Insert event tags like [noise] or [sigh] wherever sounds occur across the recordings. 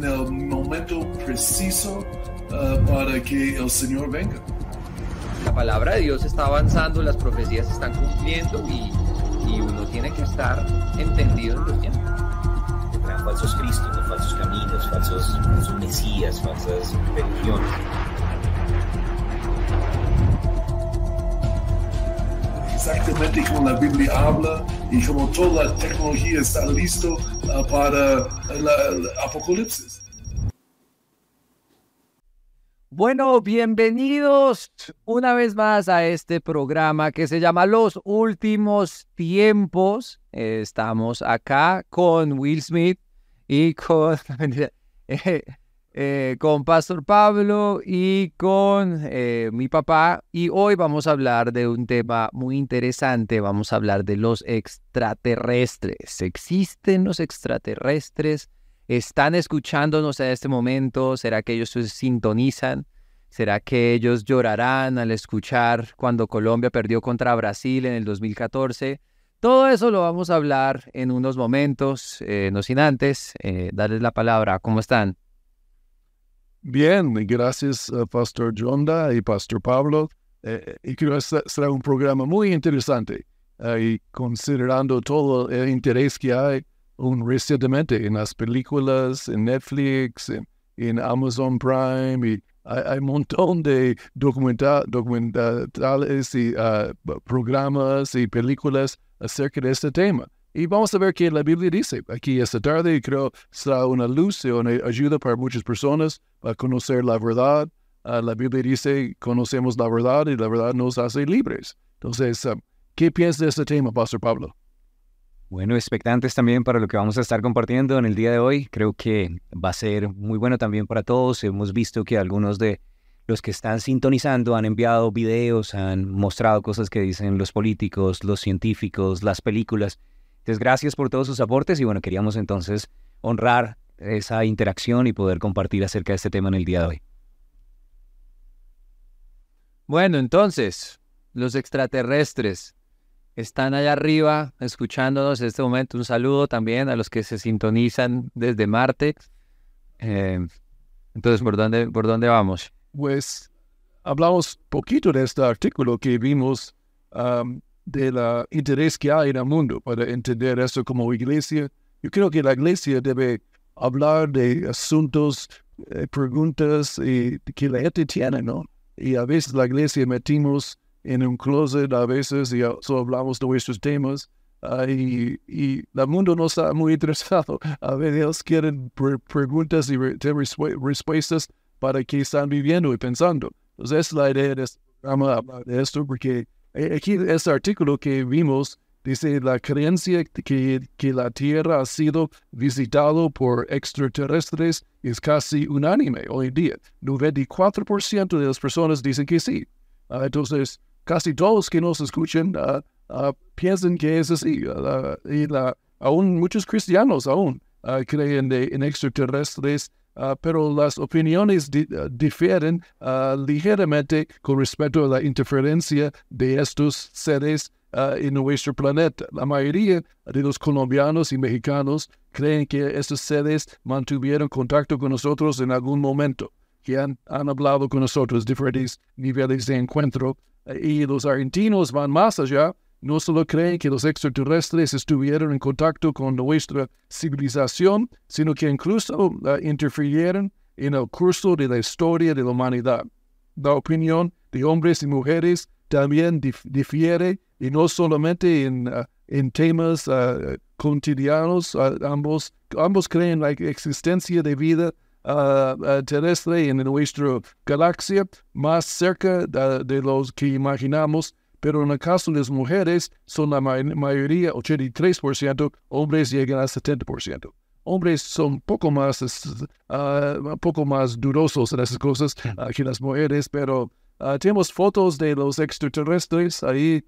en el momento preciso uh, para que el Señor venga. La palabra de Dios está avanzando, las profecías se están cumpliendo y, y uno tiene que estar entendido en los tiempos. Falsos cristos, falsos caminos, falsos, falsos mesías, falsas religiones. Exactamente como la Biblia habla y como toda la tecnología está listo uh, para el apocalipsis. Bueno, bienvenidos una vez más a este programa que se llama Los Últimos Tiempos. estamos acá con Will Smith y con [laughs] eh, eh, con Pastor Pablo y con eh, mi papá. Y hoy vamos a hablar de un tema muy interesante. Vamos a hablar de los extraterrestres. ¿Existen los extraterrestres? ¿Están escuchándonos en este momento? ¿Será que ellos se sintonizan? ¿Será que ellos llorarán al escuchar cuando Colombia perdió contra Brasil en el 2014? Todo eso lo vamos a hablar en unos momentos, eh, no sin antes darles la palabra. ¿Cómo están? Bien, gracias Pastor Jonda y Pastor Pablo. Eh, y creo que será un programa muy interesante y considerando todo el interés que hay un recientemente en las películas, en Netflix, en, Amazon Prime y hay, un montón de documentales y ah, programas y películas acerca de este tema. Y vamos a ver qué la Biblia dice aquí esta tarde y creo será una luz y una ayuda para muchas personas a conocer la verdad. Ah, la Biblia dice, conocemos la verdad y la verdad nos hace libres. Entonces, ah, ¿qué piensas de este tema, Pastor Pablo? Bueno, expectantes también para lo que vamos a estar compartiendo en el día de hoy. Creo que va a ser muy bueno también para todos. Hemos visto que algunos de los que están sintonizando han enviado videos, han mostrado cosas que dicen los políticos, los científicos, las películas entonces, gracias por todos sus aportes y bueno, queríamos entonces honrar esa interacción y poder compartir acerca de este tema en el día de hoy. Bueno, entonces, los extraterrestres están allá arriba escuchándonos en este momento. Un saludo también a los que se sintonizan desde Marte. Eh, entonces, ¿por dónde, ¿por dónde vamos? Pues hablamos poquito de este artículo que vimos del interés que hay en el mundo para entender eso como iglesia. Yo creo que la iglesia debe hablar de asuntos, eh, preguntas y, que la gente tiene, ¿no? Y a veces la iglesia metimos en un closet, a veces y solo hablamos de nuestros temas. Y, y, el mundo no está muy [laughs] interesado. A veces quieren preguntas y respuestas para que están viviendo y pensando. Entonces, es la idea de este programa, hablar de esto, porque eh, aquí este artículo que vimos dice la creencia que, que la Tierra ha sido visitado por extraterrestres es casi unánime hoy en día. 94% de las personas dicen que sí. Ah, entonces, casi todos que nos escuchan uh, piensan que es así. y aún muchos cristianos aún creen en extraterrestres Ah, pero las opiniones ah, difieren uh, ligeramente con respecto a la interferencia de estos seres en nuestro planeta. La mayoría de los colombianos y mexicanos creen que estos seres mantuvieron contacto con nosotros en algún momento, que han, han hablado con nosotros diferentes niveles de encuentro. y los argentinos van más allá no solo creen que los extraterrestres estuvieron en contacto con nuestra civilización, sino que incluso uh, interfirieron en el curso de la historia de la humanidad. La opinión de hombres y mujeres también difiere, y no solamente en, en temas uh, cotidianos, ambos, ambos creen en la existencia de vida terrestre en nuestra galaxia más cerca de los que imaginamos pero en el caso de las mujeres son la mayoría, 83%, hombres llegan a 70%. Hombres son poco más, uh, poco más durosos en esas cosas uh, que las mujeres, pero uh, tenemos fotos de los extraterrestres ahí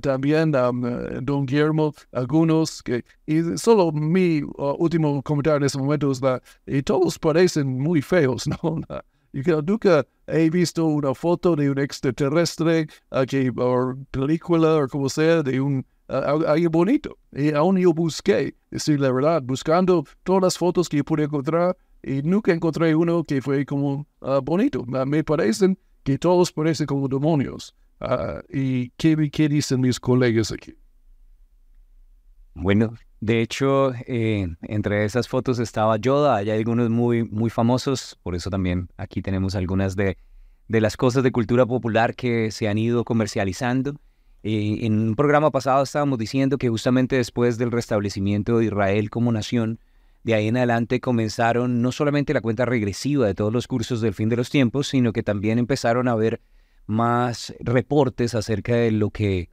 también, um, don Guillermo, algunos que, y solo mi último comentario en ese momento es la, y todos parecen muy feos, [laughs] ¿no? Yo nunca he visto una foto de un extraterrestre aquí, o película o como sea de un uh, bonito. Y aún yo busqué, decir la verdad, buscando todas las fotos que pude encontrar y nunca encontré uno que fue como ah, bonito. Ah, me parecen que todos parecen como demonios. Ah, ¿Y qué, qué dicen mis colegas aquí? Bueno, de hecho, eh, entre esas fotos estaba Yoda, hay algunos muy, muy famosos, por eso también aquí tenemos algunas de, de las cosas de cultura popular que se han ido comercializando. Eh, en un programa pasado estábamos diciendo que justamente después del restablecimiento de Israel como nación, de ahí en adelante comenzaron no solamente la cuenta regresiva de todos los cursos del fin de los tiempos, sino que también empezaron a haber más reportes acerca de lo que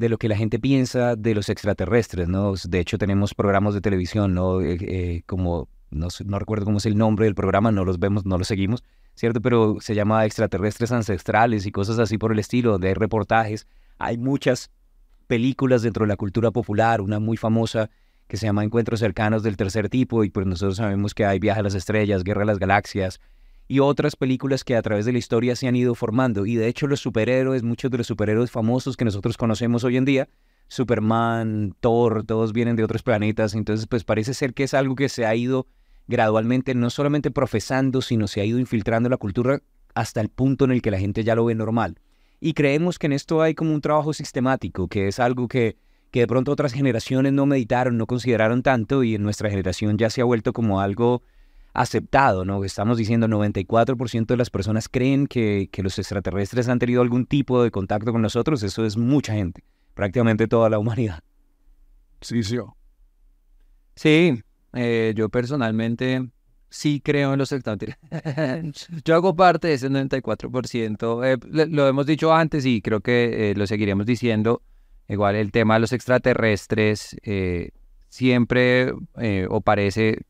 de lo que la gente piensa de los extraterrestres, ¿no? De hecho, tenemos programas de televisión, ¿no? Eh, eh, como, no, no, recuerdo cómo es el nombre del programa, no los vemos, no los seguimos, ¿cierto? Pero se llama Extraterrestres Ancestrales y cosas así por el estilo, de reportajes. Hay muchas películas dentro de la cultura popular, una muy famosa que se llama Encuentros Cercanos del Tercer Tipo, y pues nosotros sabemos que hay Viaje a las Estrellas, Guerra a las Galaxias, y otras películas que a través de la historia se han ido formando. Y de hecho los superhéroes, muchos de los superhéroes famosos que nosotros conocemos hoy en día, Superman, Thor, todos vienen de otros planetas. Entonces pues parece ser que es algo que se ha ido gradualmente, no solamente profesando, sino se ha ido infiltrando la cultura hasta el punto en el que la gente ya lo ve normal. Y creemos que en esto hay como un trabajo sistemático, que es algo que, que de pronto otras generaciones no meditaron, no consideraron tanto y en nuestra generación ya se ha vuelto como algo aceptado, ¿no? Estamos diciendo 94% de las personas creen que, que, los extraterrestres han tenido algún tipo de contacto con nosotros, eso es mucha gente, prácticamente toda la humanidad. Sí, sí. Sí, eh, yo personalmente sí creo en los extraterrestres. [laughs] yo hago parte de ese 94%, eh, lo hemos dicho antes y creo que eh, lo seguiremos diciendo, igual el tema de los extraterrestres eh, siempre o parece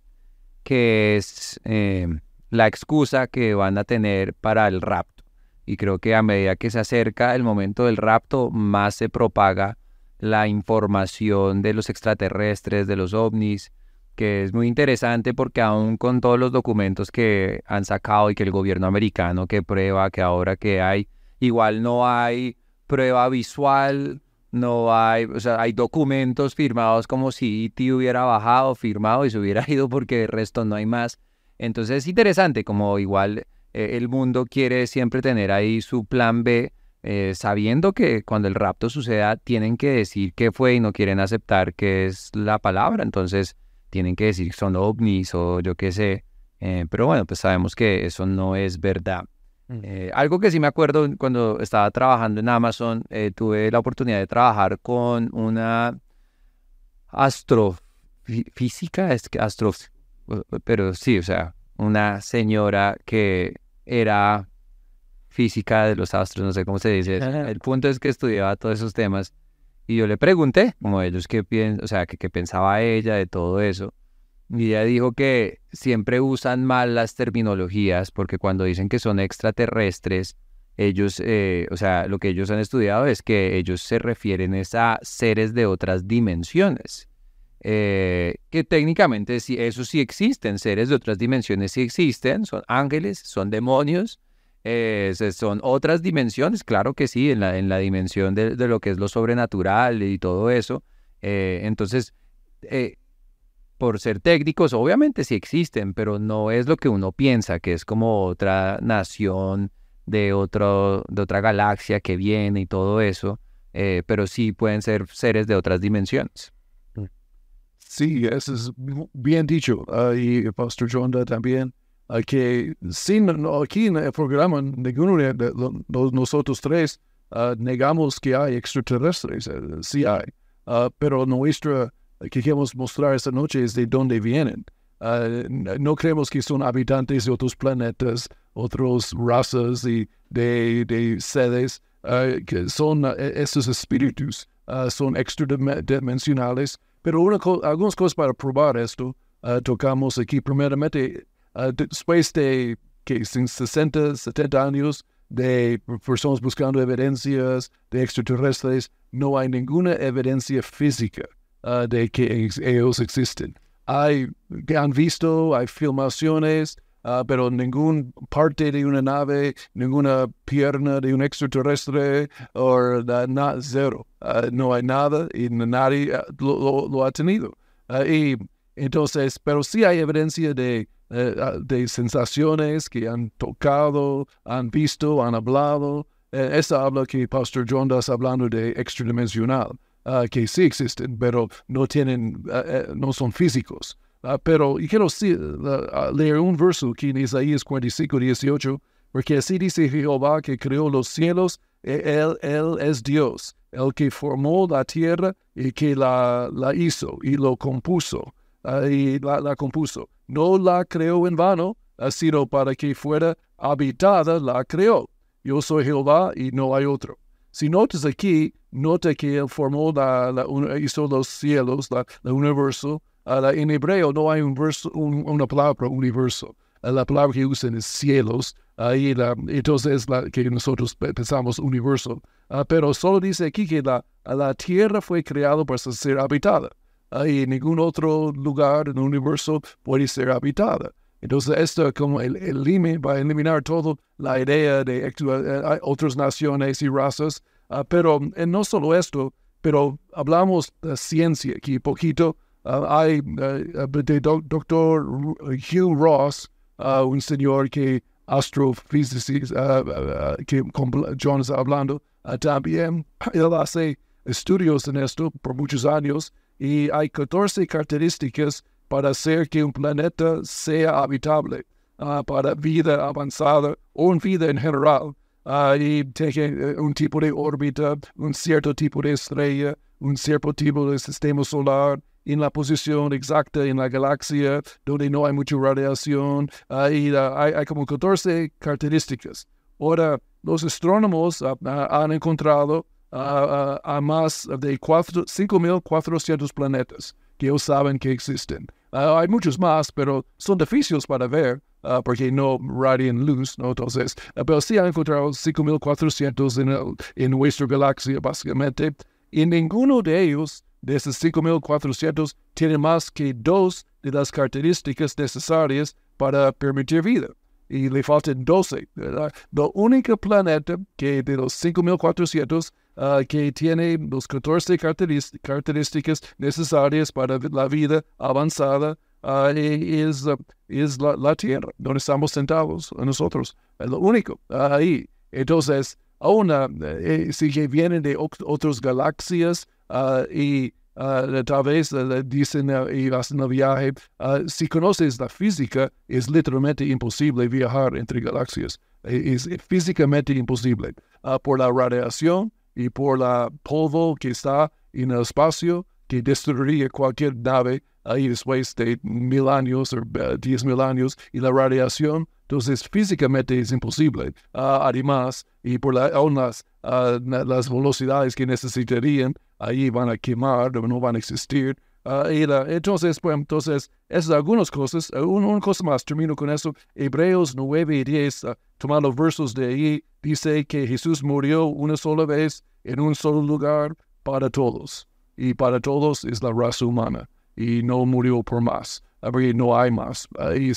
que es eh, la excusa que van a tener para el rapto. Y creo que a medida que se acerca el momento del rapto, más se propaga la información de los extraterrestres, de los ovnis, que es muy interesante porque aún con todos los documentos que han sacado y que el gobierno americano que prueba que ahora que hay, igual no hay prueba visual no hay, o sea, hay documentos firmados como si E.T. hubiera bajado, firmado y se hubiera [laughs] ido porque de resto no hay más. Entonces es interesante, como igual eh, el mundo quiere siempre tener ahí su plan B, eh, sabiendo que cuando el rapto suceda tienen que decir qué fue y no quieren aceptar qué es la palabra, entonces tienen que decir que son ovnis o yo qué sé. Eh, pero bueno, pues sabemos que eso no es verdad. Eh, algo que sí me acuerdo cuando estaba trabajando en Amazon, eh, tuve la oportunidad de trabajar con una astrofísica, es que astro, pero sí, o sea, una señora que era física de los astros, no sé cómo se dice. [laughs] El punto es que estudiaba todos esos temas y yo le pregunté, como ellos, qué, o sea, qué pensaba ella de todo eso. Y ella dijo que siempre usan mal las terminologías porque cuando dicen que son extraterrestres, ellos, eh, o sea, lo que ellos han estudiado es que ellos se refieren a seres de otras dimensiones. Eh, que técnicamente sí, eso sí existen, seres de otras dimensiones sí existen, son ángeles, son demonios, eh, son otras dimensiones, claro que sí, en la, en la dimensión de, de, lo que es lo sobrenatural y todo eso. entonces, por ser técnicos, obviamente sí existen, pero no es lo que uno piensa, que es como otra nación de, otro, de otra galaxia que viene y todo eso, eh, pero sí pueden ser seres de otras dimensiones. Sí, eso es bien dicho. y Pastor Jonda también, que sin, aquí en el programa, ninguno de, nosotros tres ah, negamos que hay extraterrestres, eh, sí hay, ah, pero nuestra que queremos mostrar esta noche es de dónde vienen. Ah, no creemos que son habitantes de otros planetas, otras razas y de, de sedes, ah, son uh, estos espíritus, son extradimensionales. Pero una algunas cosas para probar esto, tocamos aquí primeramente, después de que 60, 70 años de personas buscando evidencias de extraterrestres, no hay ninguna evidencia física uh, de que ellos existen. Hay han visto, hay filmaciones, uh, pero ninguna parte de una nave, ninguna pierna de un extraterrestre, o nada, cero. Uh, no hay nada y nadie lo, lo, ha tenido. y entonces, pero sí hay evidencia de, eh, ah, de sensaciones que han tocado, han visto, han hablado. Eh, esa habla que Pastor John está hablando de extradimensional, ah, que sí existen, pero no tienen, no son físicos. pero y quiero leer un verso aquí en Isaías 45, 18, porque así dice Jehová que creó los cielos, e, él, él es Dios, el que formó la tierra y que la, la hizo y lo compuso. y la, la compuso no la creó en vano, sino para que fuera habitada la creó. Yo soy Jehová y no hay otro. Si notas aquí, nota que él formó, la, hizo los cielos, la, universo. en hebreo no hay un verso, una palabra universo. la palabra que usan es cielos. Ahí entonces es la que nosotros pensamos universo. Ah, pero solo dice aquí que la, la tierra fue creada para ser habitada y ningún otro lugar en el universo puede ser habitada. Entonces, esto como el, el va a eliminar toda la idea de eh, otras naciones y razas. Ah, pero eh, no solo esto, pero hablamos de ciencia aquí poquito. Ah, hay uh, de doctor Hugh Ross, un señor que astrofísico, que John está hablando, también él hace estudios en esto por muchos años y hay 14 características para hacer que un planeta sea habitable uh, para vida avanzada o vida en general. Uh, y tiene un tipo de órbita, un cierto tipo de estrella, un cierto tipo de sistema solar, en la posición exacta en la galaxia donde no hay mucha radiación. Uh, y hay, hay, como 14 características. Ahora, los astrónomos han encontrado a más de 5.400 planetas que ellos saben que existen. Ah, hay muchos más, pero son difíciles para ver ah, porque no radian luz, ¿no? Entonces, ah, pero sí han encontrado 5.400 en, en nuestra galaxia, básicamente, y ninguno de ellos, de esos 5.400, tiene más que dos de las características necesarias para permitir vida y le faltan 12. ¿verdad? El único planeta que de los 5.400 uh, que tiene los 14 características necesarias para la vida avanzada uh, es, la, la, Tierra, donde estamos sentados nosotros. Es lo único ahí. Entonces, aún eh, si que vienen de otras galaxias y Uh, tal vez uh, dicen uh, y hacen el viaje, si conoces la física, es literalmente imposible viajar entre galaxias. E, es, físicamente imposible por la radiación y por la polvo que está en el espacio que destruiría cualquier nave ahí después de mil años o diez mil años y la radiación. Entonces, físicamente es imposible. además, y por la, las, las velocidades que necesitarían, ahí van a quemar, no van a existir. Uh, entonces, pues, entonces, esas algunas cosas. Uh, una, cosa más, termino con eso. Hebreos 9 y 10, uh, tomando versos de ahí, dice que Jesús murió una sola vez en un solo lugar para todos. Y para todos es la raza humana. Y no murió por más. Porque no hay más. Hay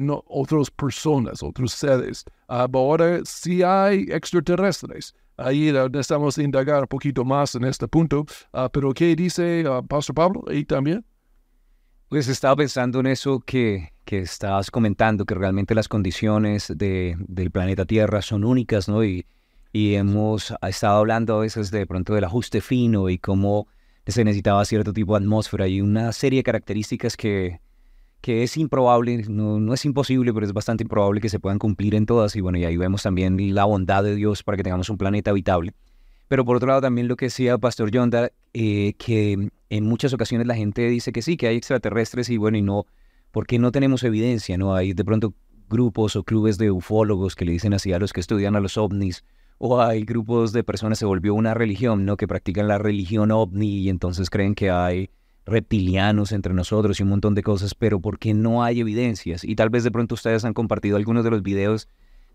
no, otras personas, otros seres. ahora sí hay extraterrestres ahí necesitamos indagar un poquito más en este punto. Ah, pero ¿qué dice uh, Pastor Pablo ahí también? Pues estaba pensando en eso que, que estabas comentando, que realmente las condiciones de, del planeta Tierra son únicas, ¿no? Y, y hemos estado hablando a veces de pronto del ajuste fino y cómo se necesitaba cierto tipo de atmósfera y una serie de características que, que es improbable, no, no, es imposible, pero es bastante improbable que se puedan cumplir en todas. Y bueno, y ahí vemos también la bondad de Dios para que tengamos un planeta habitable. Pero por otro lado, también lo que decía Pastor Yonda, eh, que en muchas ocasiones la gente dice que sí, que hay extraterrestres y bueno, y no, porque no tenemos evidencia, ¿no? Hay de pronto grupos o clubes de ufólogos que le dicen así a los que estudian a los ovnis, o hay grupos de personas, se volvió una religión, ¿no? Que practican la religión ovni y entonces creen que hay reptilianos entre nosotros y un montón de cosas, pero porque no hay evidencias. Y tal vez de pronto ustedes han compartido algunos de los videos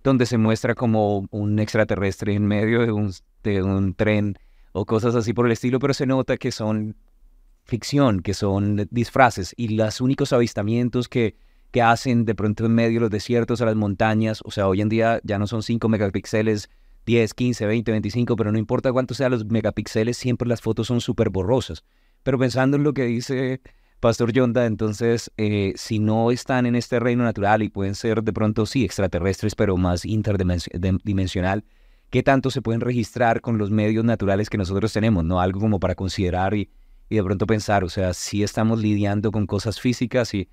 donde se muestra como un extraterrestre en medio de un, de un tren o cosas así por el estilo, pero se nota que son ficción, que son disfraces y los únicos avistamientos que, que hacen de pronto en medio de los desiertos, a las montañas, o sea, hoy en día ya no son 5 megapíxeles, 10, 15, 20, 25, pero no importa cuánto sean los megapíxeles, siempre las fotos son súper borrosas. Pero pensando en lo que dice Pastor Yonda, entonces, eh, si no están en este reino natural y pueden ser de pronto, sí, extraterrestres, pero más interdimensional, ¿qué tanto se pueden registrar con los medios naturales que nosotros tenemos? ¿No? Algo como para considerar y, de pronto pensar, o sea, si estamos lidiando con cosas físicas y,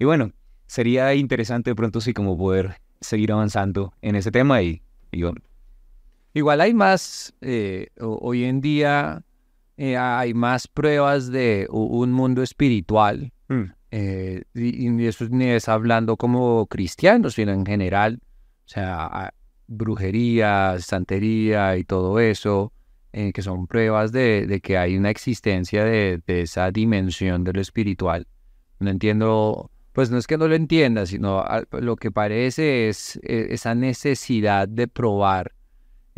bueno, sería interesante de pronto sí como poder seguir avanzando en ese tema y, y. Igual hay más, eh, hoy en día eh, hay más pruebas de un mundo espiritual. Mm. eh, y, y eso ni es hablando como cristianos, sino en general. O sea, a- brujería, santería y todo eso, eh, que son pruebas de, de que hay una existencia de, de esa dimensión de lo espiritual. No entiendo, pues no es que no lo entienda, sino al- lo que parece es eh, esa necesidad de probar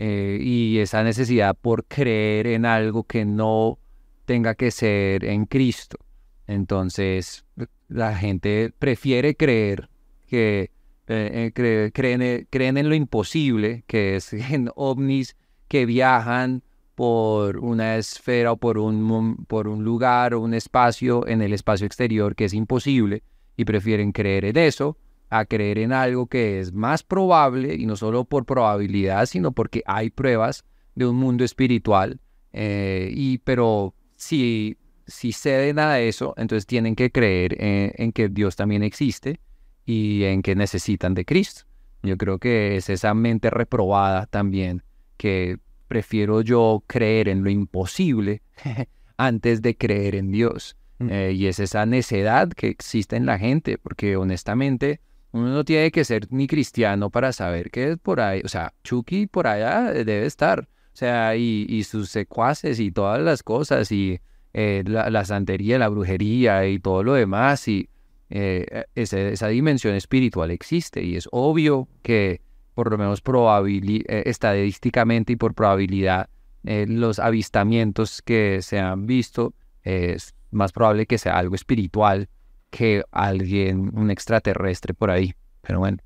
eh, y esa necesidad por creer en algo que no tenga que ser en Cristo. Entonces, la gente prefiere creer que eh, eh, cre- creen, eh, creen en lo imposible, que es [laughs] en ovnis que viajan por una esfera o por un, por un lugar o un espacio en el espacio exterior que es imposible y prefieren creer en eso a creer en algo que es más probable y no solo por probabilidad, sino porque hay pruebas de un mundo espiritual. eh, y pero si, si ceden a eso, entonces tienen que creer en, en que Dios también existe y en que necesitan de Cristo. Yo creo que es esa mente reprobada también que prefiero yo creer en lo imposible [laughs] antes de creer en Dios. Mm. Eh, y es esa necedad que existe en la gente, porque honestamente uno no tiene que ser ni cristiano para saber que es por ahí, o sea, Chucky por allá debe estar, o sea, y, y sus secuaces y todas las cosas, y eh, la, santería, la brujería y todo lo demás, y eh, esa dimensión espiritual existe, y es obvio que por lo menos eh, estadísticamente y por probabilidad, eh, los avistamientos que se han visto, eh, es más probable que sea algo espiritual que alguien, un extraterrestre por ahí. Pero bueno,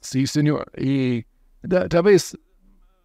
Sí, señor. Y tal vez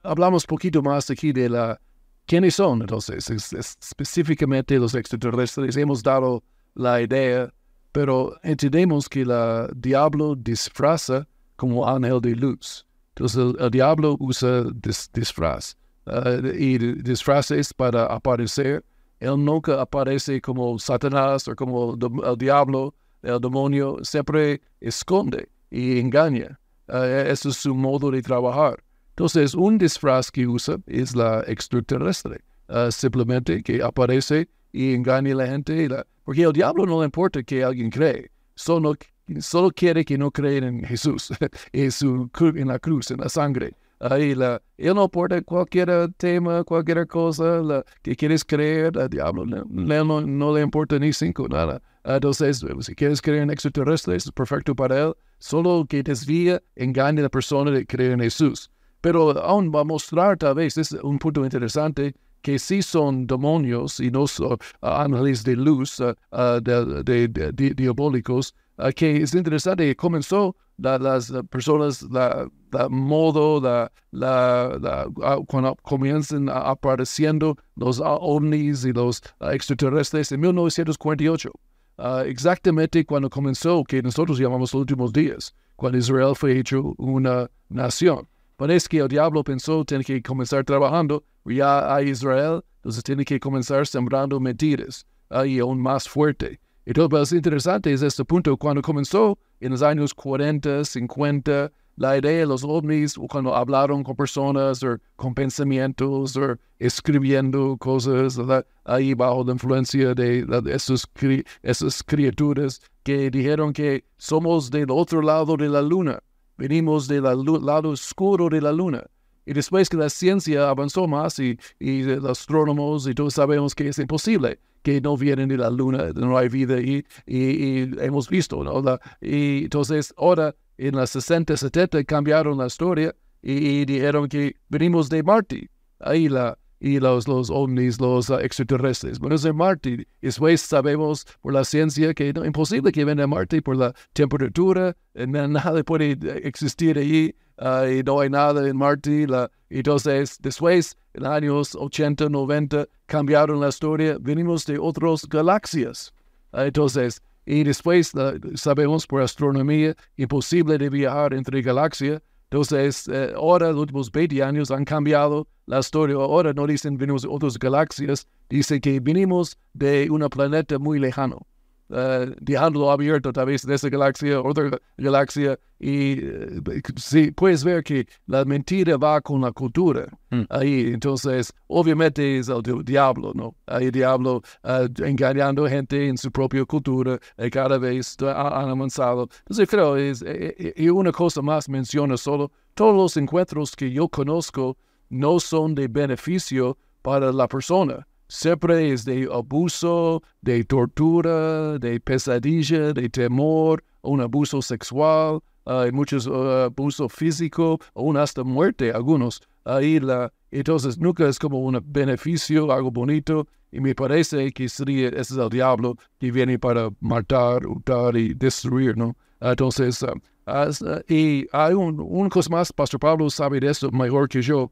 hablamos poquito más aquí de la quiénes son entonces, es- es específicamente los extraterrestres. Hemos dado la idea, pero entendemos que el diablo disfraza como ángel de luz. Entonces el, diablo usa dis- disfraz. Uh, y disfraz es para aparecer. Él nunca aparece como Satanás o como el diablo, el demonio, siempre esconde y engaña. Uh, ese es su modo de trabajar. Entonces, un disfraz que usa es la extraterrestre, uh, simplemente que aparece y engaña a la gente. porque al diablo no le importa que alguien cree, solo, solo quiere que no crean en Jesús, [laughs] en, su, en la cruz, en la sangre. Ahí la, él no importa cualquier tema, cualquier cosa la, que quieres creer, al diablo le- no, no le importa ni cinco, nada. Entonces, si quieres creer en extraterrestres, es perfecto para él. Solo que desvía, engaña a la persona de creer en Jesús. Pero aún va a mostrar, tal vez, es un punto interesante, que sí son demonios y no son ah, ángeles de luz ah, ah, de, de- de- diabólicos, ah, que es interesante comenzó la- las ah, personas, la, la modo, la, la, la- cuando comienzan a- apareciendo los ah, ovnis y los ah, extraterrestres en 1948. Ah, exactamente cuando comenzó, que nosotros llamamos los últimos días, cuando Israel fue hecho una nación. Parece que el diablo pensó tiene que comenzar trabajando, ya hay Israel, entonces tiene que comenzar sembrando mentiras, ahí aún más fuerte. Entonces, lo interesante es este punto, cuando comenzó en los años 40, 50, la idea de los ovnis, cuando hablaron con personas o con pensamientos o escribiendo cosas ¿verdad? ahí bajo la influencia de, de esos cri- esas criaturas que dijeron que somos del otro lado de la luna, venimos del lado oscuro de la luna. Y después que la ciencia avanzó más y, y los astrónomos y todos sabemos que es imposible que no vienen de la luna, no hay vida y, y, y hemos visto, ¿no? La- y entonces ahora en las 60, 70 cambiaron la historia y, dijeron que venimos de Marte. Ahí la, y los, los ovnis, los ah, extraterrestres. Bueno, de Marte. Después sabemos por la ciencia que no, imposible que venga a Marte por la temperatura, eh, na- nada puede eh, existir allí. ah, y no hay nada en Marte. La, entonces, después, en los años 80, 90, cambiaron la historia, venimos de otras galaxias. Ah, entonces, y después sabemos por astronomía, imposible de viajar entre galaxias. Entonces, eh, ahora los últimos 20 años han cambiado la historia. Ahora no dicen venimos de otras galaxias, dicen que venimos de un planeta muy lejano. Uh, dejándolo abierto tal vez de esa galaxia, otra galaxia, y uh, sí, puedes ver que la mentira va con la cultura. Mm. Ahí, entonces, obviamente es el di- diablo, ¿no? Ahí el diablo uh, engañando gente en su propia cultura, y cada vez ha- han avanzado. Entonces, creo, es, eh, eh, y una cosa más menciona solo, todos los encuentros que yo conozco no son de beneficio para la persona siempre es de abuso, de tortura, de pesadilla, de temor, un abuso sexual, hay muchos uh, abuso físico, aún hasta muerte algunos. Ahí la, entonces nunca es como un beneficio, algo bonito, y me parece que sería, ese es el diablo que viene para matar, hurtar y destruir, ¿no? Entonces, uh, uh, y hay un, una cosa más, Pastor Pablo sabe de eso mejor que yo,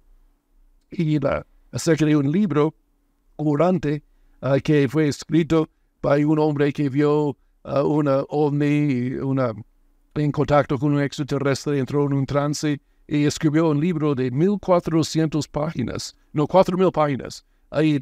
y la, acerca de un libro orante ah, que fue escrito por un hombre que vio ah, una ovni, una, en contacto con un extraterrestre, entró en un trance y escribió un libro de 1400 páginas, no, 4000 páginas. Ahí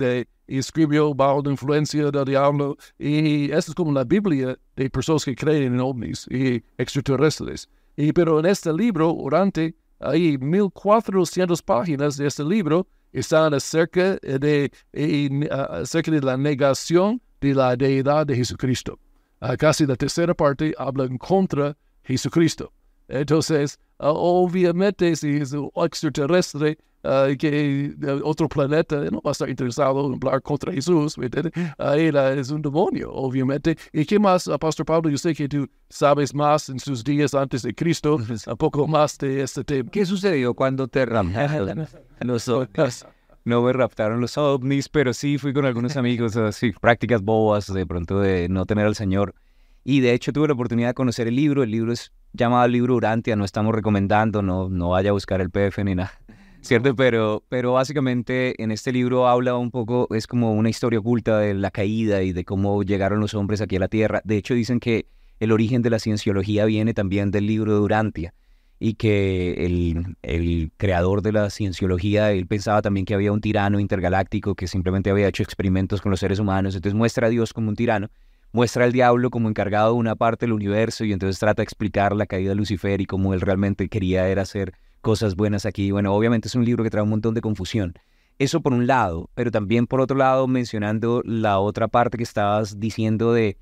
y escribió bajo la influencia del diablo y esto es como la Biblia de personas que creen en ovnis y extraterrestres. Y, pero en este libro, orante, hay 1400 páginas de este libro están acerca de, en, ah, acerca de la negación de la deidad de Jesucristo. Ah, casi la tercera parte habla en contra de Jesucristo. Entonces, ah, obviamente, si es un extraterrestre ah, que de otro planeta no va a estar interesado en hablar contra Jesús, ¿me entiendes? Él ah, es un demonio, obviamente. ¿Y qué más, Pastor Pablo? Yo sé que tú sabes más en sus días antes de Cristo, un poco más de este tema. ¿Qué sucedió cuando te raptaron [laughs] los ovnis? No me raptaron los ovnis, pero sí fui con algunos amigos, así, prácticas bobas, de pronto de no tener al Señor. Y de hecho tuve la oportunidad de conocer el libro. El libro es llamado Libro Urantia, no estamos recomendando, no, no vaya a buscar el PF ni nada. [laughs] ¿Cierto? Pero, pero básicamente en este libro habla un poco, es como una historia oculta de la caída y de cómo llegaron los hombres aquí a la Tierra. De hecho dicen que el origen de la cienciología viene también del libro de Urantia y que el, el creador de la cienciología, él pensaba también que había un tirano intergaláctico que simplemente había hecho experimentos con los seres humanos, entonces muestra a Dios como un tirano, muestra al diablo como encargado de una parte del universo y entonces trata de explicar la caída de Lucifer y cómo él realmente quería era hacer cosas buenas aquí. Bueno, obviamente es un libro que trae un montón de confusión. Eso por un lado, pero también por otro lado mencionando la otra parte que estabas diciendo de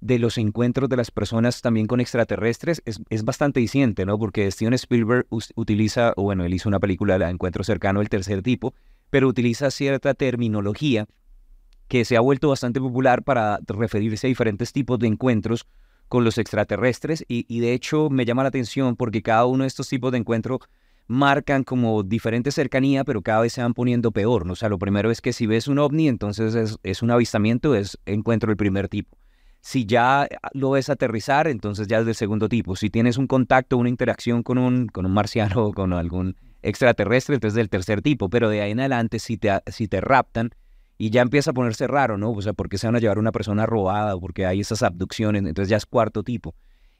de los encuentros de las personas también con extraterrestres es, es bastante diciente, ¿no? Porque Steven Spielberg utiliza, o bueno, él hizo una película, la Encuentro Cercano del Tercer Tipo, pero utiliza cierta terminología que se ha vuelto bastante popular para referirse a diferentes tipos de encuentros con los extraterrestres y, de hecho me llama la atención porque cada uno de estos tipos de encuentro marcan como diferente cercanía, pero cada vez se van poniendo peor, ¿no? O sea, lo primero es que si ves un ovni, entonces es, es un avistamiento, es encuentro del primer tipo. Si ya lo ves aterrizar, entonces ya es del segundo tipo. Si tienes un contacto, una interacción con un, con un marciano o con algún extraterrestre, entonces del tercer tipo. Pero de ahí en adelante, si te, si te raptan, y ya empieza a ponerse raro, ¿no? O sea, ¿por qué se van a llevar una persona robada? Porque hay esas abducciones, entonces ya es cuarto tipo.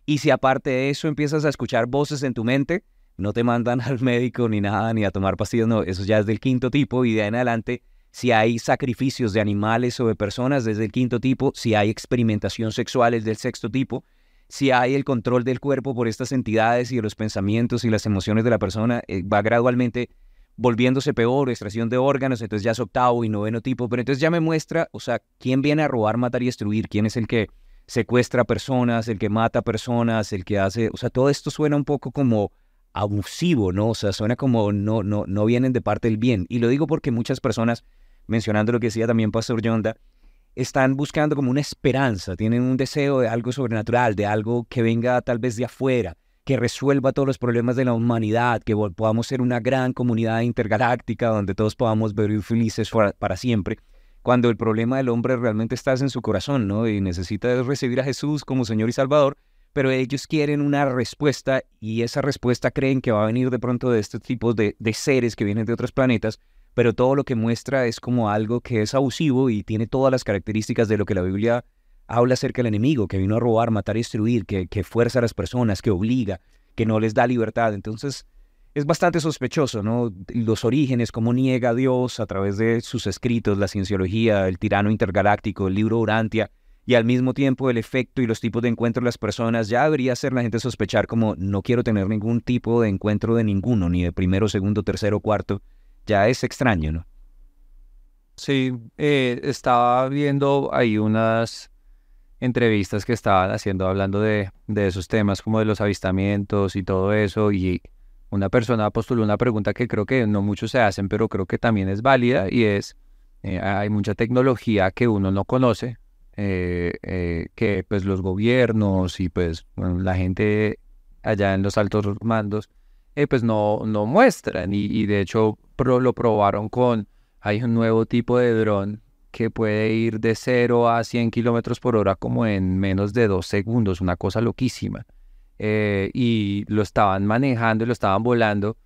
Y si aparte de eso empiezas a escuchar voces en tu mente, no te mandan [laughs] al médico ni nada, ni a tomar pastillas, no, eso ya es del quinto tipo y de ahí en adelante si hay sacrificios de animales o de personas desde el quinto tipo, si hay experimentación sexual es del sexto tipo, si hay el control del cuerpo por estas entidades y de los pensamientos y las emociones de la persona, eh, va gradualmente volviéndose peor, extracción de órganos, entonces ya es octavo y noveno tipo, pero entonces ya me muestra, o sea, quién viene a robar, matar y destruir, quién es el que secuestra personas, el que mata personas, el que hace, o sea, todo esto suena un poco como abusivo, ¿no? O sea, suena como no, no, no vienen de parte del bien. Y lo digo porque muchas personas, mencionando lo que decía también Pastor Yonda, están buscando como una esperanza, tienen un deseo de algo sobrenatural, de algo que venga tal vez de afuera, que resuelva todos los problemas de la humanidad, que podamos ser una gran comunidad intergaláctica donde todos podamos vivir felices para, siempre, cuando el problema del hombre realmente está en su corazón, ¿no? Y necesita recibir a Jesús como Señor y Salvador, pero ellos quieren una respuesta y esa respuesta creen que va a venir de pronto de este tipo de, de seres que vienen de otros planetas, pero todo lo que muestra es como algo que es abusivo y tiene todas las características de lo que la Biblia habla acerca del enemigo, que vino a robar, matar y destruir, que, que fuerza a las personas, que obliga, que no les da libertad. Entonces, es bastante sospechoso, ¿no? Los orígenes, cómo niega a Dios a través de sus escritos, la cienciología, el tirano intergaláctico, el libro Urantia, y al mismo tiempo el efecto y los tipos de encuentro de las personas, ya debería hacer la gente sospechar como no quiero tener ningún tipo de encuentro de ninguno, ni de primero, segundo, tercero, cuarto. Ya es extraño, ¿no? Sí, eh, estaba viendo ahí unas entrevistas que estaban haciendo hablando de, de esos temas como de los avistamientos y todo eso y una persona postuló una pregunta que creo que no muchos se hacen, pero creo que también es válida y es, eh, hay mucha tecnología que uno no conoce, eh, eh, que pues los gobiernos y pues la gente allá en los altos mandos pues no, no muestran y, de hecho lo probaron con, hay un nuevo tipo de dron que puede ir de 0 a 100 kilómetros por hora como en menos de dos segundos, una cosa loquísima. y lo estaban manejando y lo estaban volando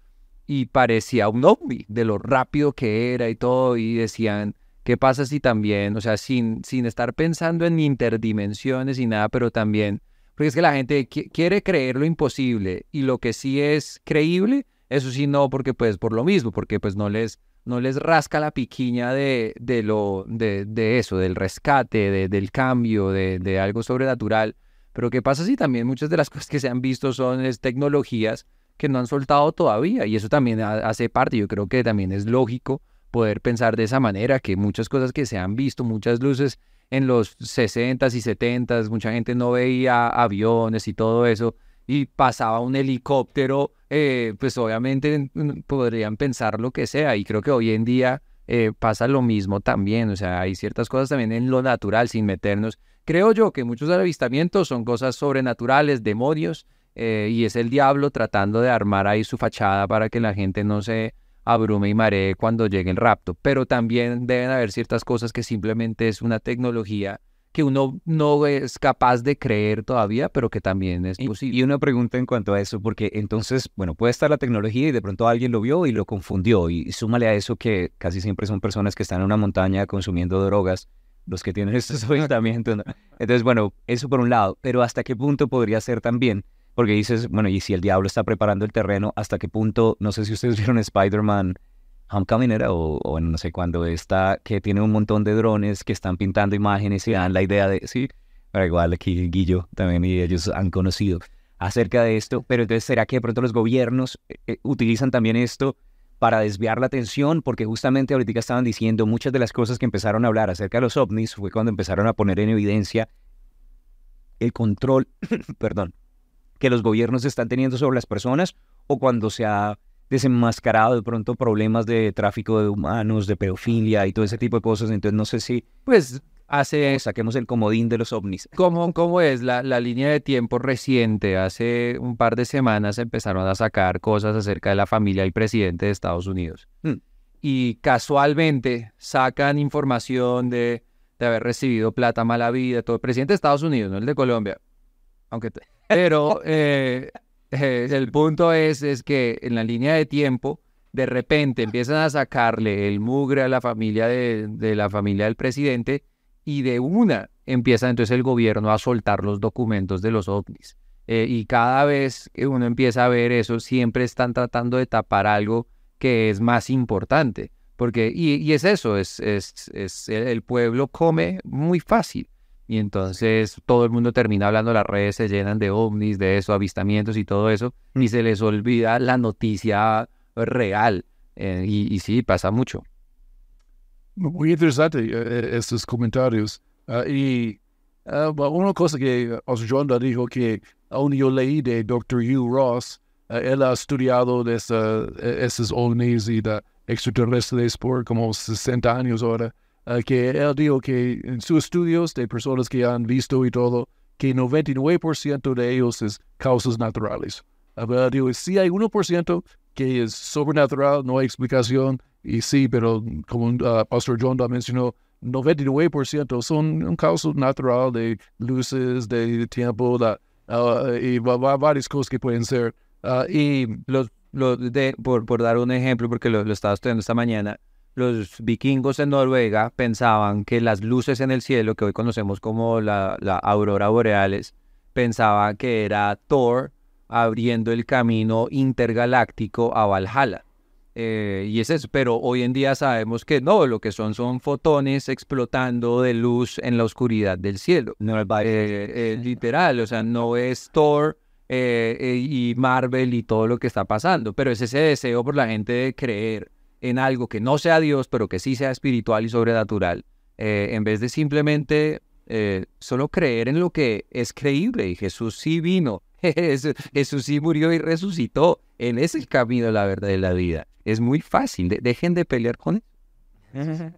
y parecía un ovni de lo rápido que era y todo y decían ¿Qué pasa si también, o sea, sin, sin estar pensando en interdimensiones y nada, pero también, porque es que la gente quiere creer lo imposible y lo que sí es creíble, eso sí no, porque pues por lo mismo, porque pues no les, no les rasca la piquiña de, de lo, de, de, eso, del rescate, de, del cambio, de, algo sobrenatural. Pero ¿qué pasa si también muchas de las [laughs] cosas que se han visto son tecnologías que no han soltado todavía? Y eso también hace parte, yo creo que también es lógico poder pensar de esa manera, que muchas cosas que se han visto, muchas luces en los 60s y 70s, mucha gente no veía aviones y todo eso, y pasaba un helicóptero, eh, pues obviamente podrían pensar lo que sea, y creo que hoy en día eh, pasa lo mismo también, o sea, hay ciertas cosas también en lo natural, sin meternos. Creo yo que muchos avistamientos son cosas sobrenaturales, demonios, eh, y es el diablo tratando de armar ahí su fachada para que la gente no se abrume y maree cuando llegue el rapto, pero también deben haber ciertas cosas que simplemente es una tecnología que uno no es capaz de creer todavía, pero que también es posible. Y, una pregunta en cuanto a eso, porque entonces, bueno, puede estar la tecnología y de pronto alguien lo vio y lo confundió, y, súmale a eso que casi siempre son personas que están en una montaña consumiendo drogas, los que tienen [laughs] estos avistamientos. Entonces, bueno, eso por un lado, pero ¿hasta qué punto podría ser también porque dices, bueno, y si el diablo está preparando el terreno, ¿hasta qué punto? No sé si ustedes [laughs] vieron Spider-Man Homecoming era, o, no sé cuándo está, que tiene un montón de drones que están pintando imágenes y dan la idea de, sí, pero igual aquí Guillo también y ellos han conocido acerca de esto, pero entonces será que de pronto los gobiernos eh, eh, utilizan también esto para desviar la atención, porque justamente ahorita estaban diciendo muchas de las cosas que empezaron a hablar acerca de los ovnis fue cuando empezaron a poner en evidencia el control, [clears throat] perdón, que los gobiernos están teniendo sobre las personas o cuando se ha desenmascarado de pronto problemas de tráfico de humanos, de pedofilia y todo ese tipo de cosas. Entonces no sé si pues hace saquemos el comodín de los ovnis. ¿Cómo, cómo es la, la, línea de tiempo reciente? Hace un par de semanas empezaron a sacar cosas acerca de la familia del presidente de Estados Unidos. Hmm. Y casualmente sacan información de, de haber recibido plata mala vida, todo el presidente de Estados Unidos, no el de Colombia. Aunque pero eh, [laughs] el punto es, es que en la línea de tiempo, de repente empiezan a sacarle el mugre a la familia de, la familia del presidente y de una empieza entonces el gobierno a soltar los documentos de los ovnis. Eh, y cada vez que uno empieza a ver eso, siempre están tratando de tapar algo que es más importante. Porque, y, y es eso, es, es, es, el pueblo come muy fácil. Y entonces todo el mundo termina hablando, las redes se llenan de ovnis, de eso, avistamientos y todo eso, y se les olvida la noticia real. Eh, y, sí, pasa mucho. Muy interesante eh, eh, estos comentarios. Ah, y uh, una cosa que Osjonda dijo que aún yo leí de Dr. Hugh Ross, él ha estudiado de esos ovnis y de extraterrestres por como 60 años ahora. Eh, que él dijo que en sus estudios de personas que han visto y todo, que 99% de ellos es causas naturales. Él dijo, sí hay 1% que es sobrenatural, no hay explicación, y sí, pero como uh, Pastor John mencionó, 99% son un causa natural de luces, de tiempo, ah, y va- va- varias cosas que pueden ser. Ah, y los de, por, por dar un ejemplo, porque lo, lo estaba estudiando esta mañana, los vikingos en Noruega pensaban que las luces en el cielo, que hoy conocemos como la, la aurora boreales, pensaban que era Thor abriendo el camino intergaláctico a Valhalla. Eh, y es eso, pero hoy en día sabemos que no, lo que son son fotones explotando de luz en la oscuridad del cielo. No Eh, eh, literal, o sea, no es Thor eh, y Marvel y todo lo que está pasando, pero es ese deseo por la gente de creer en algo que no sea Dios, pero que sí sea espiritual y sobrenatural, eh, en vez de simplemente eh, solo creer en lo que es creíble. Y Jesús sí vino, [laughs] Jesús, sí murió y resucitó. Él es el camino, la verdad y la vida. Es muy fácil, de- dejen de pelear con eso.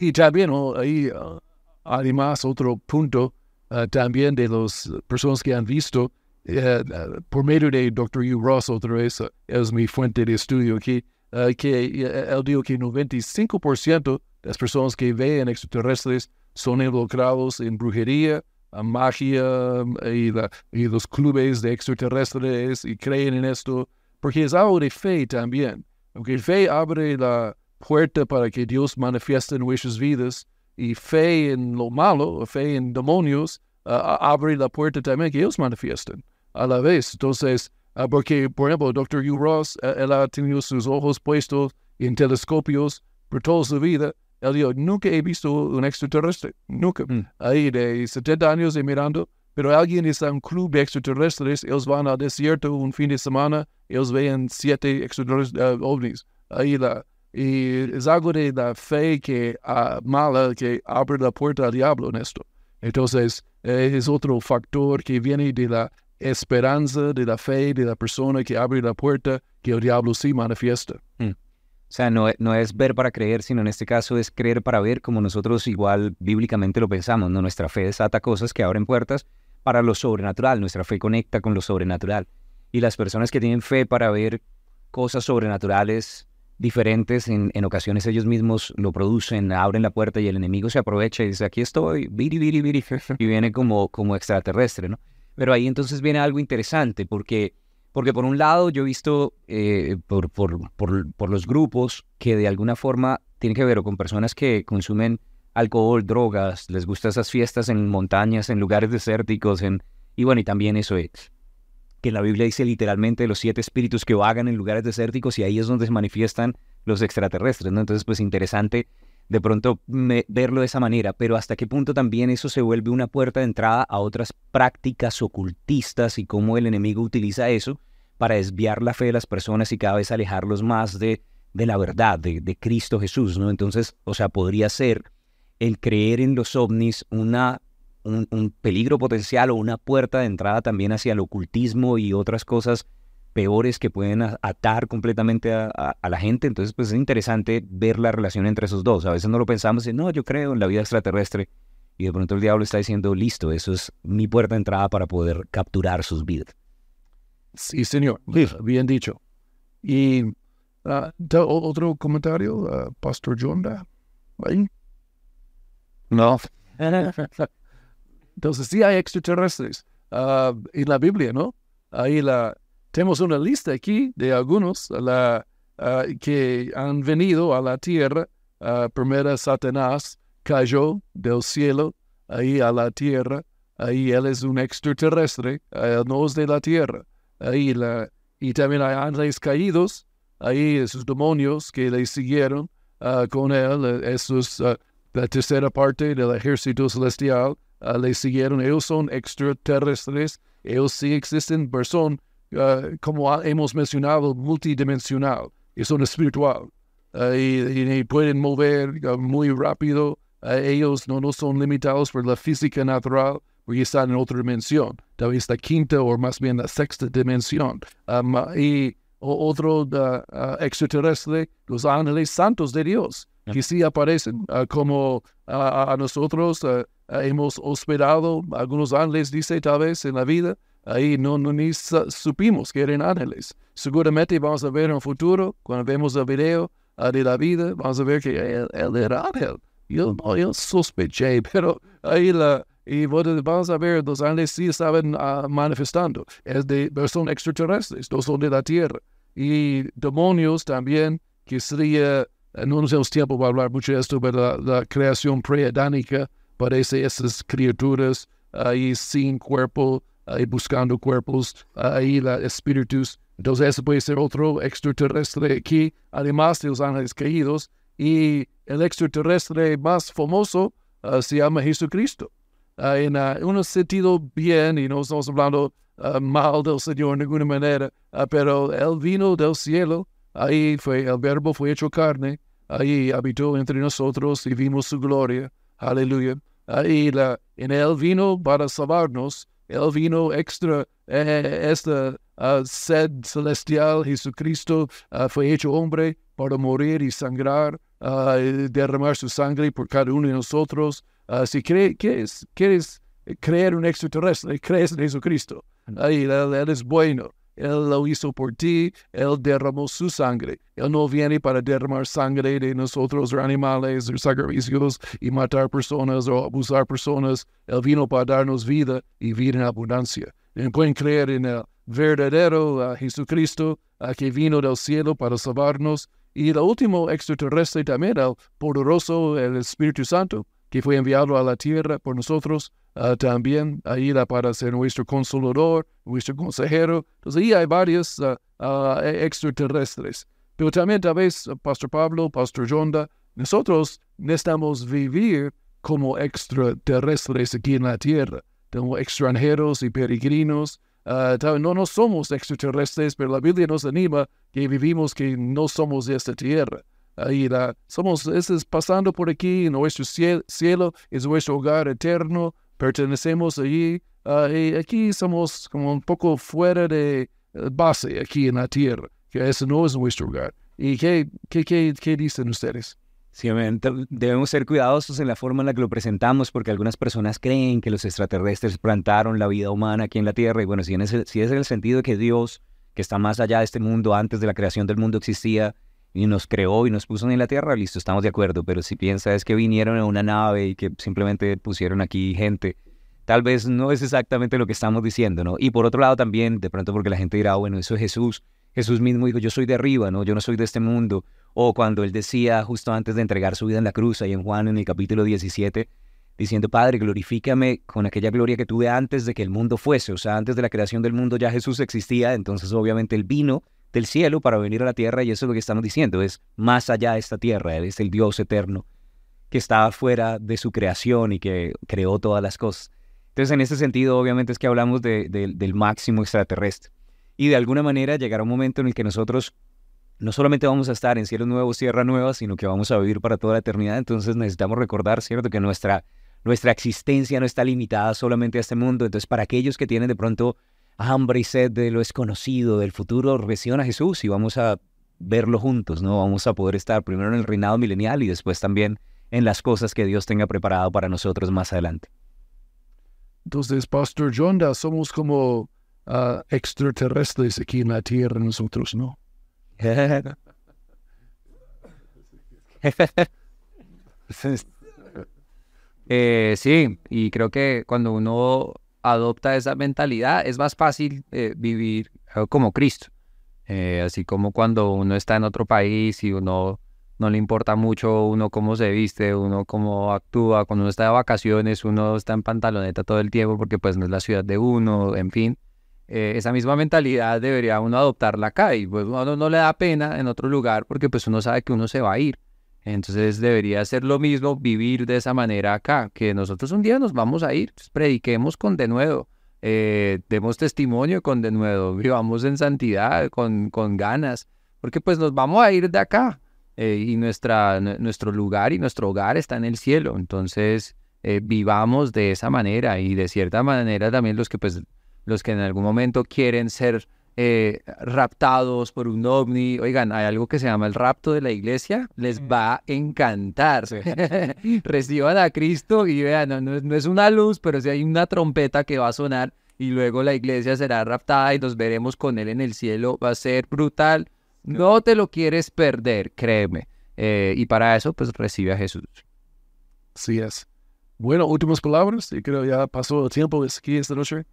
Y también ahí, ah, además, otro punto ah, también de las personas que han visto, ah, por medio de Dr. Hugh Ross, otra vez, ah, es mi fuente de estudio aquí, ah, que eh, él dijo que 95% de las personas que ven extraterrestres son involucrados en brujería, magia mm, y, la- y los clubes de extraterrestres y creen en esto, porque es algo de fe también. Aunque fe abre la puerta para que Dios manifieste en nuestras vidas y fe en lo malo, fe en demonios, ah, abre la puerta también que ellos manifiesten a la vez. Entonces, ah, porque, por ejemplo, Dr. Hugh Ross, eh, él ha tenido sus ojos puestos en telescopios por toda su vida. Él dijo, nunca he visto un extraterrestre, nunca. Mm. Ahí de 70 años de mirando, pero alguien está en un club de extraterrestres, ellos van al desierto un fin de semana, ellos ven siete extraterrestres, ah, ovnis. Ahí la, y es algo de la fe que ah, mala que abre la puerta al diablo en esto. Entonces, eh, es otro factor que viene de la esperanza, de la fe de la persona que abre la puerta, que el diablo sí manifiesta. O sea, no, no es ver para creer, sino en este caso es creer para ver, como nosotros igual bíblicamente lo pensamos, ¿no? Nuestra fe desata cosas que abren puertas para lo sobrenatural, nuestra fe conecta con lo sobrenatural. Y las personas que tienen fe para ver cosas sobrenaturales diferentes, en, en ocasiones ellos mismos lo producen, abren la puerta y el enemigo se aprovecha y dice, aquí estoy, viri, viri, viri, [laughs] y viene como, como extraterrestre, ¿no? Pero ahí entonces viene algo interesante, porque porque por un lado yo he visto eh, por, por, por, por los grupos que de alguna forma tienen que ver con personas que consumen alcohol, drogas, les gustan esas fiestas en montañas, en lugares desérticos, en, y bueno, y también eso es que la Biblia dice literalmente los siete espíritus que vagan en lugares desérticos y ahí es donde se manifiestan los extraterrestres, ¿no? Entonces, pues interesante de pronto verlo de esa manera, pero hasta qué punto también eso se vuelve una puerta de entrada a otras prácticas ocultistas y cómo el enemigo utiliza eso para desviar la fe de las personas y cada vez alejarlos más de, de la verdad, de, de Cristo Jesús, ¿no? Entonces, o sea, podría ser el creer en los ovnis una, un, un peligro potencial o una puerta de entrada también hacia el ocultismo y otras cosas peores que pueden atar completamente a, a- a la gente. Entonces, pues es interesante ver la relación entre esos dos. A veces no lo pensamos y no, yo creo en la vida extraterrestre. Y de pronto el diablo está diciendo, listo, eso es mi puerta de entrada para poder capturar sus vidas. Sí, señor. Bien dicho. Y ah, ¿te- o- otro comentario, ah, Pastor Jonda. Ahí. No. [laughs] Entonces, sí hay extraterrestres ah, en la Biblia, ¿no? Ahí la, tenemos una lista aquí de algunos la, ah, que han venido a la tierra. Primero, Satanás cayó del cielo ahí a la tierra. Ahí él es un extraterrestre, ah, no es de la tierra. Ahí la, y también hay ángeles caídos, ahí esos demonios que le siguieron ah, con él, eh, esos, ah, la tercera parte del ejército celestial, ah, le siguieron. Ellos son extraterrestres, ellos sí existen, pero son, ah, como hemos mencionado, multidimensional, y son espiritual. Ah, y, y- pueden mover ah, muy rápido. Ellos no, no son limitados por la física natural, porque están en otra dimensión, tal vez la quinta o más bien la sexta dimensión. Um, y otro extraterrestre, los ángeles santos de Dios, que sí aparecen, como a- a nosotros hemos hospedado algunos ángeles, dice tal vez en la vida, ahí no, no ni supimos que eran ángeles. Seguramente vamos a ver en el futuro, cuando vemos el video ah, de la vida, vamos a ver que él, él era ángel. Yo, no, yo sospeché, [laughs] pero ahí la, y vamos a ver, los ángeles sí estaban ah, manifestando, es de, son extraterrestres, no son de la tierra. Y demonios también, que sería, no nos tenemos tiempo para hablar mucho de esto, pero la, creación preadánica, parece esas criaturas ahí sin cuerpo, ahí buscando cuerpos, ahí los espíritus. Entonces, eso puede ser otro extraterrestre aquí, además de los ángeles caídos. Y el extraterrestre más famoso ah, se llama Jesucristo. Ah, en uh, un sentido bien, y no estamos hablando mal del Señor de ninguna manera, pero Él vino del cielo, ahí fue, el verbo fue hecho carne, ahí habitó entre nosotros y vimos su gloria. Aleluya. Ahí la, en Él vino para salvarnos. Él vino extra, eh, esta uh, sed celestial, Jesucristo uh, fue hecho hombre para morir y sangrar, uh, derramar su sangre por cada uno de nosotros. si quieres, quieres creer un extraterrestre, crees en Jesucristo. Ahí, él es bueno. Él lo hizo por ti, Él derramó su sangre. Él no viene para derramar sangre de nosotros, los animales, los sacrificios y matar personas o abusar personas. Él vino para darnos vida y vida en abundancia. Pueden creer en el verdadero Jesucristo que vino del cielo para salvarnos. Y el último extraterrestre también, el poderoso, el Espíritu Santo, que fue enviado a la tierra por nosotros uh, también, ahí para ser nuestro consolador, nuestro consejero. Entonces ahí hay varios uh, uh, extraterrestres. Pero también tal vez, Pastor Pablo, Pastor Jonda, nosotros necesitamos vivir como extraterrestres aquí en la tierra, como extranjeros y peregrinos. no, no somos extraterrestres, pero la Biblia nos anima que vivimos que no somos de esta tierra. Ahí la, somos, es pasando por aquí, nuestro cielo, es nuestro hogar eterno, pertenecemos allí, y aquí somos como un poco fuera de eh, base aquí en la tierra, que ese no es nuestro hogar. ¿Y qué, dicen ustedes? Sí, debemos ser cuidadosos en la forma en la que lo presentamos, porque algunas personas creen que los extraterrestres plantaron la vida humana aquí en la Tierra, y bueno, si, en es el sentido de que Dios, que está más allá de este mundo, antes de la creación del mundo existía, y nos creó y nos puso en la tierra, listo, estamos de acuerdo, pero si piensas que vinieron en una nave y que simplemente pusieron aquí gente, tal vez no es exactamente lo que estamos diciendo, ¿no? Y por otro lado también, de pronto porque la gente dirá, bueno, eso es Jesús, Jesús mismo dijo, yo soy de arriba, ¿no? Yo no soy de este mundo. O cuando él decía justo antes de entregar su vida en la cruz, ahí en Juan en el capítulo 17, diciendo, Padre, glorifícame con aquella gloria que tuve antes de que el mundo fuese, o sea, antes de la creación del mundo ya Jesús existía, entonces obviamente él vino del cielo para venir a la tierra y eso es lo que estamos diciendo, es más allá de esta tierra, es el Dios eterno que está fuera de su creación y que creó todas las cosas. Entonces, en ese sentido, obviamente es que hablamos del máximo extraterrestre. Y de alguna manera llegará un momento en el que nosotros no solamente vamos a estar en cielos nuevos, tierra nueva, sino que vamos a vivir para toda la eternidad. Entonces necesitamos recordar, ¿cierto?, que nuestra, nuestra existencia no está limitada solamente a este mundo. Entonces, para aquellos que tienen de pronto hambre y sed de lo desconocido, del futuro, reciban a Jesús y vamos a verlo juntos, ¿no? Vamos a poder estar primero en el reinado milenial y después también en las cosas que Dios tenga preparado para nosotros más adelante. Entonces, Pastor Jonda, somos como uh, extraterrestres aquí en la tierra nosotros, ¿no? [laughs] eh, sí, y creo que cuando uno adopta esa mentalidad, es más fácil eh, vivir eh, como Cristo. Eh, así como cuando uno está en otro país y uno no le importa mucho uno cómo se viste, uno cómo actúa, cuando uno está de vacaciones, uno está en pantaloneta todo el tiempo porque pues no es la ciudad de uno, en fin. esa misma mentalidad debería uno adoptarla acá y pues uno no le da pena en otro lugar porque pues uno sabe que uno se va a ir. Entonces debería ser lo mismo vivir de esa manera acá, que nosotros un día nos vamos a ir, pues, prediquemos con denuedo, eh, demos testimonio con denuedo, [laughs] vivamos en santidad, con, con ganas, porque pues nos vamos a ir de acá eh, y nuestra, nuestro lugar y nuestro hogar está en el cielo, entonces eh, vivamos de esa manera y de cierta manera también los que pues los que en algún momento quieren ser eh, raptados por un ovni. Oigan, hay algo que se llama el rapto de la iglesia. Les va a encantar. [laughs] Reciban a Cristo y vean, no, es una luz, pero sí hay una trompeta que va a sonar y luego la iglesia será raptada y nos veremos con Él en el cielo. Va a ser brutal. No te lo quieres perder, créeme. Eh, y para eso, pues recibe a Jesús. Así es. Bueno, últimas palabras. Creo ya pasó el tiempo aquí esta noche.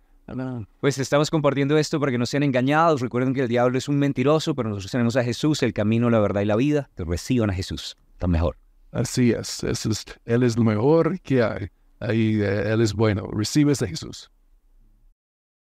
Pues estamos compartiendo esto para que no sean engañados. Recuerden que el diablo es un mentiroso, pero nosotros tenemos a Jesús, el camino, la verdad y la vida. Que reciban a Jesús, está mejor. Así es, eso es, Él es lo mejor que hay. Ahí, eh, Él es bueno. Recibes a Jesús.